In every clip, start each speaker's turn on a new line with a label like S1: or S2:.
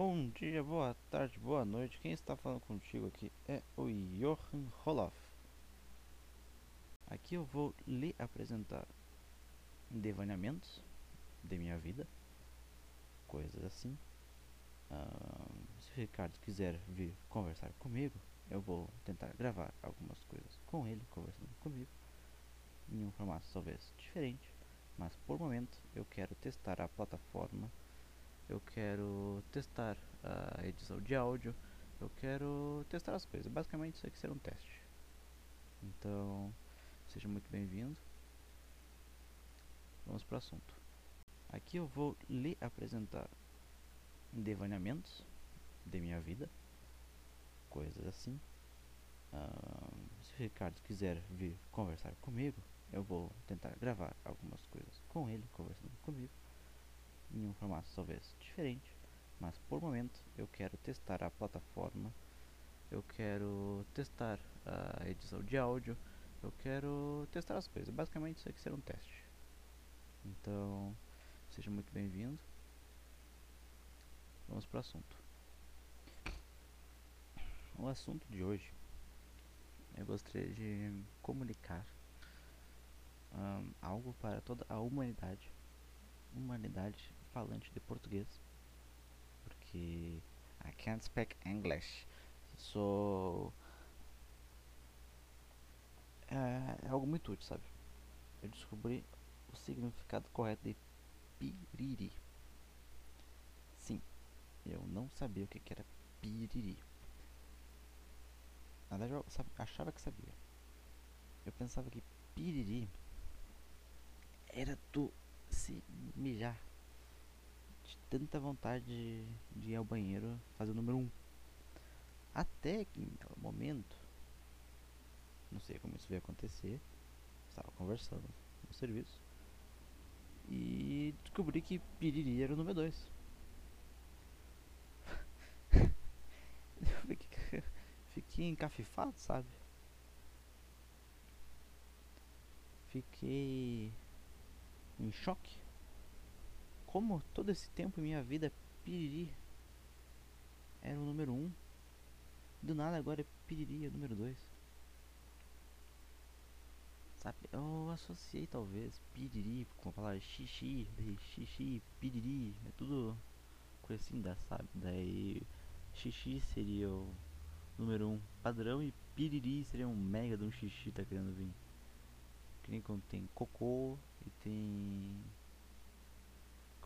S1: Bom dia, boa tarde, boa noite. Quem está falando contigo aqui é o Johan Roloff. Aqui eu vou lhe apresentar devaneamentos de minha vida, coisas assim. Ah, se o Ricardo quiser vir conversar comigo, eu vou tentar gravar algumas coisas com ele, conversando comigo, em um formato talvez diferente, mas por momento eu quero testar a plataforma eu quero testar a edição de áudio, eu quero testar as coisas. Basicamente isso aqui será um teste. Então, seja muito bem-vindo. Vamos para o assunto. Aqui eu vou lhe apresentar devaneamentos de minha vida, coisas assim. se o Ricardo quiser vir conversar comigo, eu vou tentar gravar algumas coisas com ele, conversando comigo em um formato talvez diferente, mas por momento eu quero testar a plataforma, eu quero testar a edição de áudio, eu quero testar as coisas. Basicamente isso aqui será um teste. Então, seja muito bem-vindo. Vamos para o assunto. O assunto de hoje eu gostaria de comunicar um, algo para toda a humanidade humanidade falante de português. Porque I can't speak English. Sou. É, é algo muito útil, sabe? Eu descobri o significado correto de piriri. Sim, eu não sabia o que, que era piriri. Na verdade, eu achava que sabia. Eu pensava que piriri era tu se mijar tanta vontade de, ir ao banheiro fazer o número 1. Um. Até que em momento, não sei como isso veio acontecer, estava conversando no serviço e descobri que piriri era o número 2. fiquei, fiquei encafifado, sabe? Fiquei em choque. Como todo esse tempo minha vida piriri era o número 1. Um. Do nada agora é piriri é o número 2. Sabe, eu associei talvez piriri com a palavra xixi, xixi, piriri, é tudo coisa assim, da, sabe? Daí xixi seria o número 1 um padrão e piriri seria um mega de um xixi tá querendo vir. Que nem quando tem cocô e tem.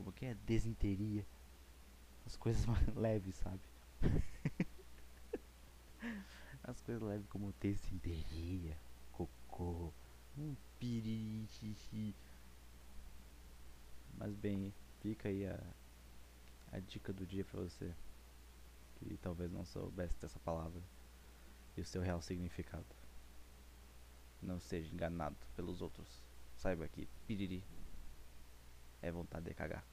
S1: Como que é? Desinteria. As coisas mais leves, sabe? As coisas leves como desinteria, cocô, um piriri, Mas bem, fica aí a, a dica do dia pra você. Que talvez não soubesse dessa palavra e o seu real significado. Não seja enganado pelos outros. Saiba que piriri é vontade de cagar.